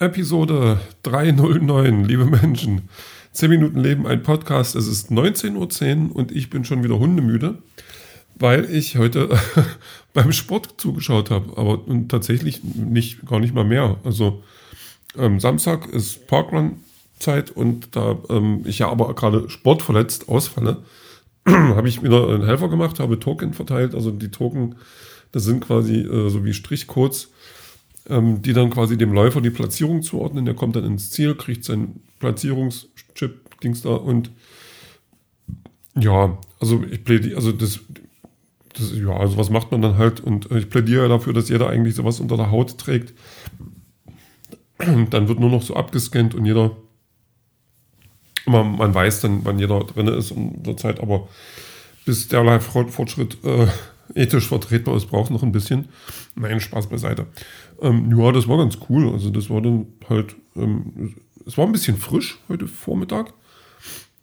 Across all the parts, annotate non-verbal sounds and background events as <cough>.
Episode 309, liebe Menschen. 10 Minuten Leben, ein Podcast. Es ist 19.10 Uhr und ich bin schon wieder hundemüde, weil ich heute <laughs> beim Sport zugeschaut habe. Aber tatsächlich nicht, gar nicht mal mehr. Also ähm, Samstag ist Parkrun-Zeit und da ähm, ich ja aber gerade sportverletzt ausfalle, <clears throat> habe ich wieder einen Helfer gemacht, habe Token verteilt. Also die Token, das sind quasi äh, so wie Strichcodes ähm, die dann quasi dem Läufer die Platzierung zuordnen. Der kommt dann ins Ziel, kriegt seinen Platzierungschip-Dings da und ja, also ich plädiere, also das, das, ja, also was macht man dann halt und ich plädiere dafür, dass jeder eigentlich sowas unter der Haut trägt. Dann wird nur noch so abgescannt und jeder, man, man weiß dann, wann jeder drin ist in der Zeit, aber bis der Live-Fortschritt äh, ethisch vertretbar ist, braucht noch ein bisschen. Nein, Spaß beiseite. Ähm, ja, das war ganz cool. Also das war dann halt, ähm, es war ein bisschen frisch heute Vormittag.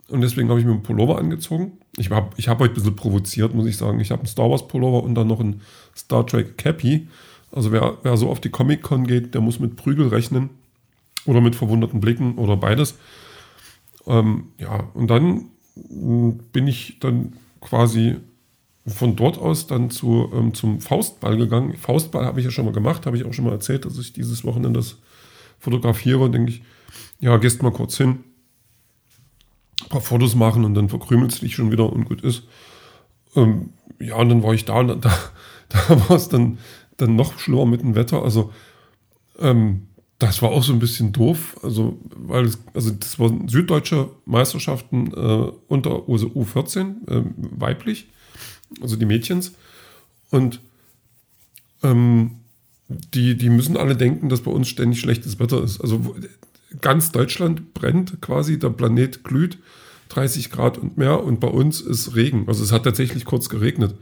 Und deswegen habe ich mir einen Pullover angezogen. Ich habe ich hab heute ein bisschen provoziert, muss ich sagen. Ich habe einen Star Wars Pullover und dann noch einen Star Trek Cappy. Also wer, wer so auf die Comic-Con geht, der muss mit Prügel rechnen. Oder mit verwunderten Blicken oder beides. Ähm, ja, und dann hm, bin ich dann quasi von dort aus dann zu, ähm, zum Faustball gegangen. Faustball habe ich ja schon mal gemacht, habe ich auch schon mal erzählt, dass ich dieses Wochenende das fotografiere und denke ich, ja, gehst mal kurz hin, ein paar Fotos machen und dann verkrümelst du dich schon wieder und gut ist. Ähm, ja, und dann war ich da und <laughs> da, da war es dann, dann noch schlimmer mit dem Wetter. Also, ähm, das war auch so ein bisschen doof, also, weil es, also das waren süddeutsche Meisterschaften äh, unter U14, äh, weiblich also die Mädchens. Und ähm, die, die müssen alle denken, dass bei uns ständig schlechtes Wetter ist. Also ganz Deutschland brennt quasi, der Planet glüht, 30 Grad und mehr und bei uns ist Regen. Also es hat tatsächlich kurz geregnet.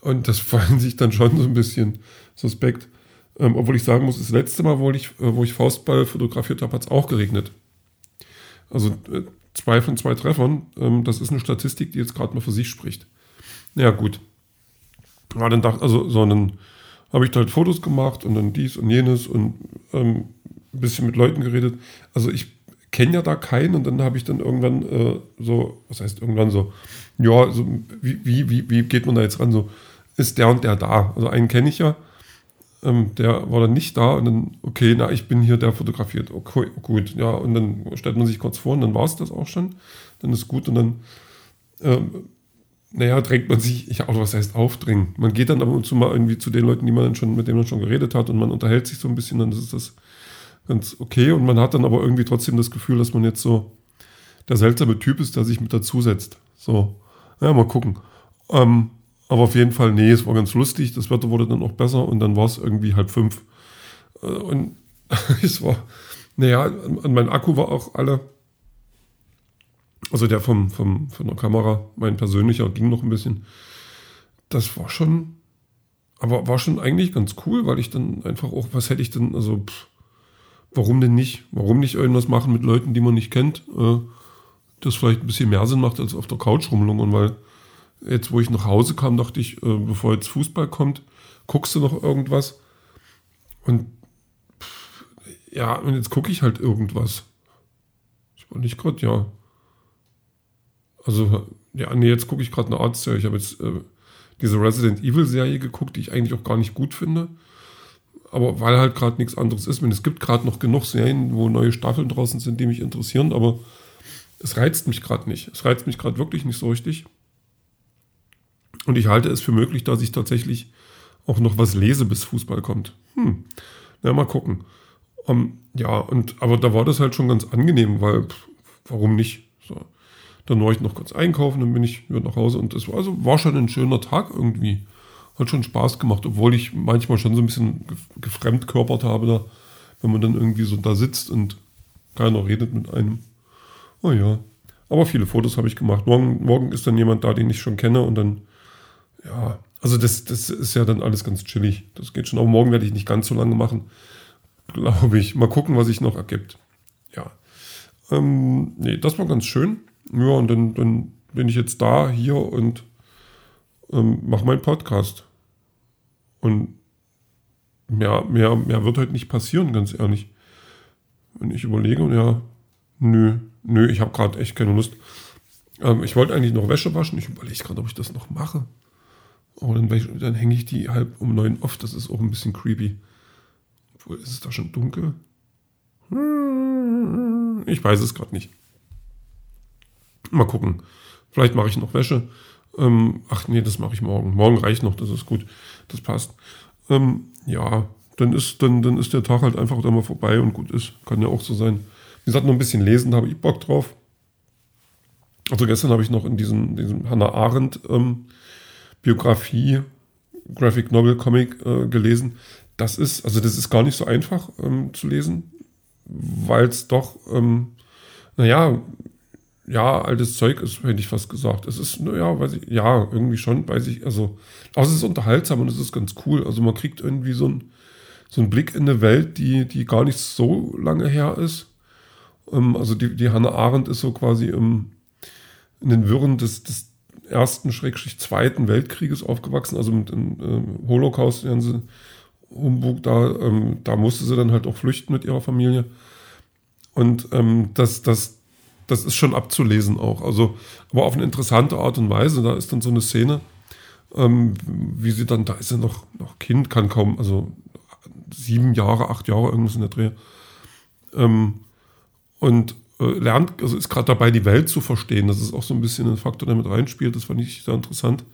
Und das <laughs> fallen sich dann schon so ein bisschen suspekt. Ähm, obwohl ich sagen muss, das letzte Mal, wo ich, äh, wo ich Faustball fotografiert habe, hat es auch geregnet. Also äh, zwei von zwei Treffern. Ähm, das ist eine Statistik, die jetzt gerade mal für sich spricht. Ja, gut. Ja, dann dachte, also, so, dann habe ich da halt Fotos gemacht und dann dies und jenes und ähm, ein bisschen mit Leuten geredet. Also ich kenne ja da keinen und dann habe ich dann irgendwann äh, so, was heißt irgendwann so, ja, so, wie, wie, wie, wie geht man da jetzt ran? So, ist der und der da? Also einen kenne ich ja, ähm, der war dann nicht da und dann, okay, na, ich bin hier, der fotografiert. Okay, gut, ja, und dann stellt man sich kurz vor und dann war es das auch schon. Dann ist gut und dann ähm, naja, drängt man sich, ich auch was heißt aufdrängen. Man geht dann ab und zu mal irgendwie zu den Leuten, die man dann schon, mit denen man schon geredet hat und man unterhält sich so ein bisschen, dann ist das ganz okay. Und man hat dann aber irgendwie trotzdem das Gefühl, dass man jetzt so der seltsame Typ ist, der sich mit dazusetzt. So, ja, mal gucken. Ähm, aber auf jeden Fall, nee, es war ganz lustig. Das Wetter wurde dann auch besser und dann war es irgendwie halb fünf. Äh, und <laughs> es war, naja, mein Akku war auch alle also der vom, vom, von der Kamera, mein persönlicher, ging noch ein bisschen. Das war schon, aber war schon eigentlich ganz cool, weil ich dann einfach auch, was hätte ich denn, also, pff, warum denn nicht? Warum nicht irgendwas machen mit Leuten, die man nicht kennt? Äh, das vielleicht ein bisschen mehr Sinn macht, als auf der Couch rumlungern, weil jetzt, wo ich nach Hause kam, dachte ich, äh, bevor jetzt Fußball kommt, guckst du noch irgendwas? Und pff, ja, und jetzt gucke ich halt irgendwas. Ich war nicht gerade, ja. Also, ja, nee, jetzt gucke ich gerade eine Art Ich habe jetzt äh, diese Resident Evil Serie geguckt, die ich eigentlich auch gar nicht gut finde. Aber weil halt gerade nichts anderes ist. es gibt gerade noch genug Serien, wo neue Staffeln draußen sind, die mich interessieren, aber es reizt mich gerade nicht. Es reizt mich gerade wirklich nicht so richtig. Und ich halte es für möglich, dass ich tatsächlich auch noch was lese, bis Fußball kommt. Hm, na, mal gucken. Um, ähm, ja, und aber da war das halt schon ganz angenehm, weil pff, warum nicht? So. Dann war ich noch kurz einkaufen, dann bin ich wieder nach Hause und es war, also war schon ein schöner Tag irgendwie. Hat schon Spaß gemacht, obwohl ich manchmal schon so ein bisschen gefremdkörpert habe, da, wenn man dann irgendwie so da sitzt und keiner redet mit einem. Oh ja. Aber viele Fotos habe ich gemacht. Morgen, morgen ist dann jemand da, den ich schon kenne und dann, ja, also das, das ist ja dann alles ganz chillig. Das geht schon. Aber morgen werde ich nicht ganz so lange machen, glaube ich. Mal gucken, was sich noch ergibt. Ja. Ähm, nee, das war ganz schön. Ja, und dann, dann bin ich jetzt da, hier und ähm, mache meinen Podcast. Und mehr, mehr, mehr wird halt nicht passieren, ganz ehrlich. wenn ich überlege, ja, nö, nö, ich habe gerade echt keine Lust. Ähm, ich wollte eigentlich noch Wäsche waschen. Ich überlege gerade, ob ich das noch mache. Aber dann, dann hänge ich die halb um neun auf. Das ist auch ein bisschen creepy. Obwohl, ist es da schon dunkel? Ich weiß es gerade nicht. Mal gucken. Vielleicht mache ich noch Wäsche. Ähm, ach nee, das mache ich morgen. Morgen reicht noch, das ist gut. Das passt. Ähm, ja, dann ist, dann, dann ist der Tag halt einfach da mal vorbei und gut ist. Kann ja auch so sein. Wie gesagt, noch ein bisschen lesen, da habe ich Bock drauf. Also gestern habe ich noch in diesem, diesem Hannah Arendt ähm, Biografie, Graphic Novel Comic äh, gelesen. Das ist, also das ist gar nicht so einfach ähm, zu lesen, weil es doch, ähm, naja, ja, altes Zeug ist, hätte ich fast gesagt. Es ist, naja, weiß ich, ja, irgendwie schon, weiß ich, also, aber es ist unterhaltsam und es ist ganz cool. Also man kriegt irgendwie so, ein, so einen Blick in eine Welt, die, die gar nicht so lange her ist. Ähm, also die, die Hannah Arendt ist so quasi im, in den Wirren des, des ersten, Schrägstrich zweiten Weltkrieges aufgewachsen, also mit dem äh, Holocaust, den sie Humbug, da, ähm, da musste sie dann halt auch flüchten mit ihrer Familie. Und ähm, das, das, das ist schon abzulesen auch. Also, aber auf eine interessante Art und Weise. Da ist dann so eine Szene, ähm, wie sie dann, da ist sie noch, noch Kind, kann kaum, also sieben Jahre, acht Jahre, irgendwas in der Dreh. Ähm, und äh, lernt, also ist gerade dabei, die Welt zu verstehen. Das ist auch so ein bisschen ein Faktor, der mit reinspielt. Das fand ich sehr interessant.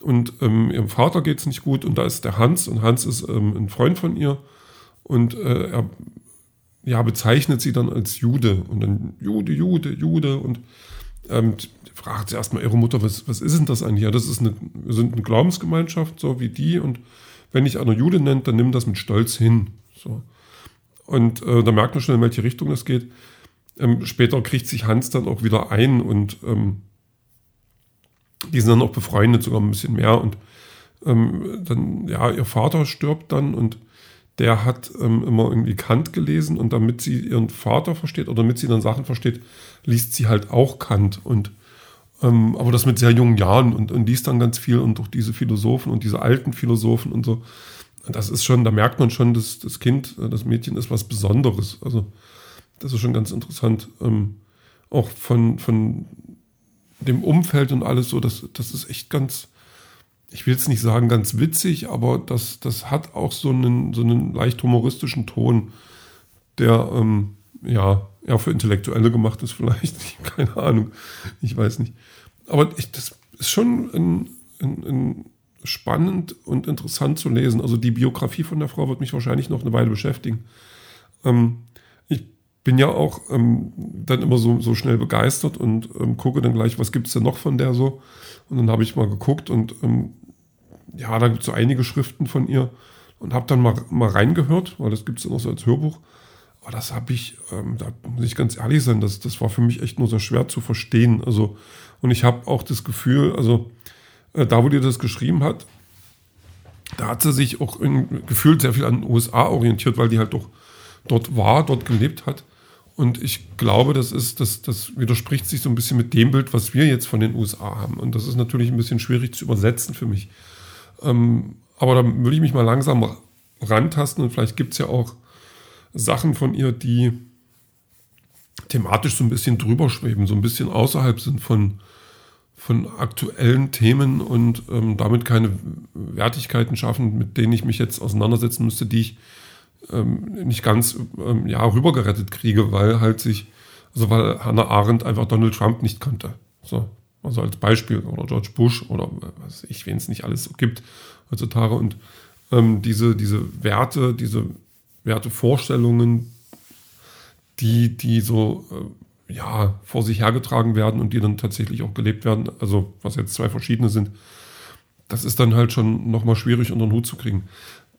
Und ähm, ihrem Vater geht es nicht gut und da ist der Hans und Hans ist ähm, ein Freund von ihr und äh, er ja, bezeichnet sie dann als Jude und dann Jude, Jude, Jude und ähm, fragt sie erstmal ihre Mutter, was, was ist denn das eigentlich? Ja, das ist eine, wir sind eine Glaubensgemeinschaft, so wie die und wenn ich einer Jude nennt, dann nimm das mit Stolz hin. So. Und äh, da merkt man schon, in welche Richtung das geht. Ähm, später kriegt sich Hans dann auch wieder ein und ähm, die sind dann auch befreundet, sogar ein bisschen mehr. Und ähm, dann, ja, ihr Vater stirbt dann und der hat ähm, immer irgendwie Kant gelesen und damit sie ihren Vater versteht oder damit sie dann Sachen versteht, liest sie halt auch Kant und ähm, aber das mit sehr jungen Jahren und, und liest dann ganz viel und durch diese Philosophen und diese alten Philosophen und so. Das ist schon, da merkt man schon, dass das Kind, äh, das Mädchen ist was Besonderes. Also das ist schon ganz interessant. Ähm, auch von, von dem Umfeld und alles so, das, das ist echt ganz, ich will jetzt nicht sagen ganz witzig, aber das, das hat auch so einen, so einen leicht humoristischen Ton, der ähm, ja eher für Intellektuelle gemacht ist, vielleicht. <laughs> Keine Ahnung. Ich weiß nicht. Aber ich, das ist schon ein, ein, ein spannend und interessant zu lesen. Also die Biografie von der Frau wird mich wahrscheinlich noch eine Weile beschäftigen. Ähm, bin ja auch ähm, dann immer so, so schnell begeistert und ähm, gucke dann gleich, was gibt es denn noch von der so. Und dann habe ich mal geguckt und ähm, ja, da gibt es so einige Schriften von ihr und habe dann mal, mal reingehört, weil das gibt es auch so als Hörbuch. Aber das habe ich, ähm, da muss ich ganz ehrlich sein, das, das war für mich echt nur sehr schwer zu verstehen. Also, und ich habe auch das Gefühl, also äh, da, wo die das geschrieben hat, da hat sie sich auch in, gefühlt sehr viel an den USA orientiert, weil die halt doch dort war, dort gelebt hat. Und ich glaube, das ist, das, das widerspricht sich so ein bisschen mit dem Bild, was wir jetzt von den USA haben. Und das ist natürlich ein bisschen schwierig zu übersetzen für mich. Ähm, aber da würde ich mich mal langsam rantasten und vielleicht gibt es ja auch Sachen von ihr, die thematisch so ein bisschen drüber schweben, so ein bisschen außerhalb sind von, von aktuellen Themen und ähm, damit keine Wertigkeiten schaffen, mit denen ich mich jetzt auseinandersetzen müsste, die ich ähm, nicht ganz ähm, ja, rübergerettet kriege, weil halt sich, also weil Hannah Arendt einfach Donald Trump nicht kannte. So, also als Beispiel, oder George Bush oder was ich, wen es nicht alles so gibt heutzutage. Und ähm, diese, diese Werte, diese Wertevorstellungen, die, die so äh, ja, vor sich hergetragen werden und die dann tatsächlich auch gelebt werden, also was jetzt zwei verschiedene sind, das ist dann halt schon nochmal schwierig unter den Hut zu kriegen.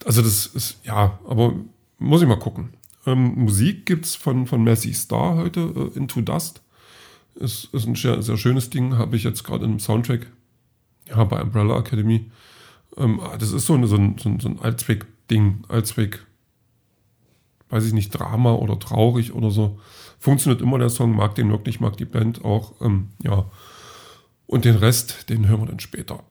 Also das ist, ja, aber muss ich mal gucken. Ähm, Musik gibt es von, von Messi Star heute, äh, Into Dust. Ist, ist ein sehr, sehr schönes Ding, habe ich jetzt gerade im Soundtrack, ja, bei Umbrella Academy. Ähm, ah, das ist so, eine, so ein, so ein, so ein Allzweck-Ding, Allzweck, weiß ich nicht, Drama oder traurig oder so. Funktioniert immer der Song, mag den wirklich, mag die Band auch, ähm, ja. Und den Rest, den hören wir dann später.